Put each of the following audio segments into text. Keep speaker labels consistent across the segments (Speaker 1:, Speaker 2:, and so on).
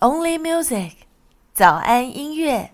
Speaker 1: only music 早安音乐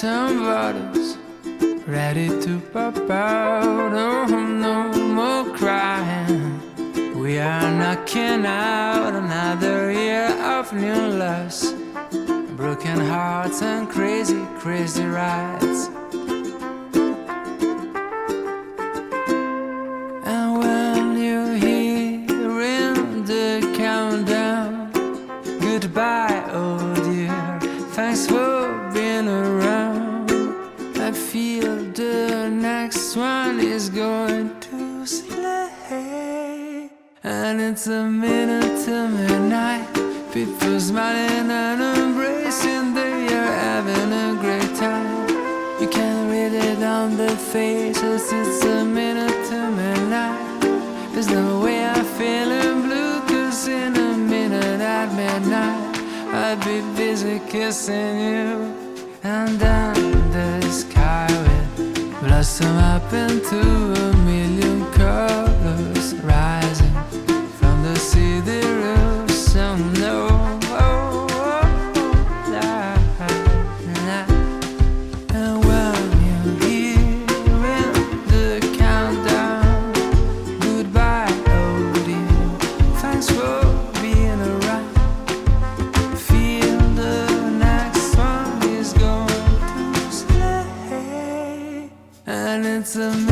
Speaker 2: some bottles ready to pop out. Oh, no more crying. We are knocking out another year of new loss, broken hearts, and crazy, crazy rides. faces, it's a minute to midnight. There's no way I'm feeling blue, cause in a minute at midnight, I'd be busy kissing you. And then the sky will blossom up into a million colors rising from the sea.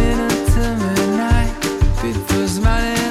Speaker 2: minute to midnight, people smiling.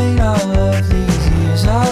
Speaker 2: Explain all of these years I've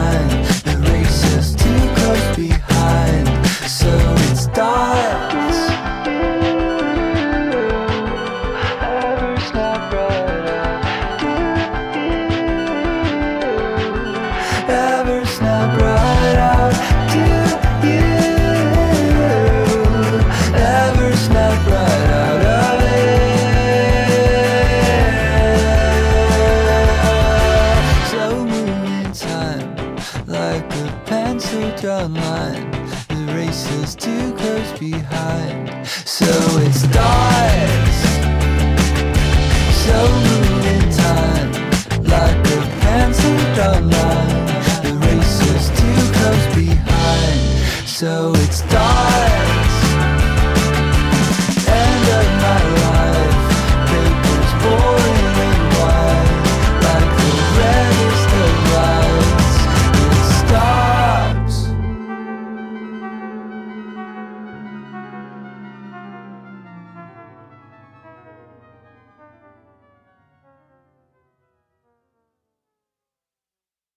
Speaker 2: drawn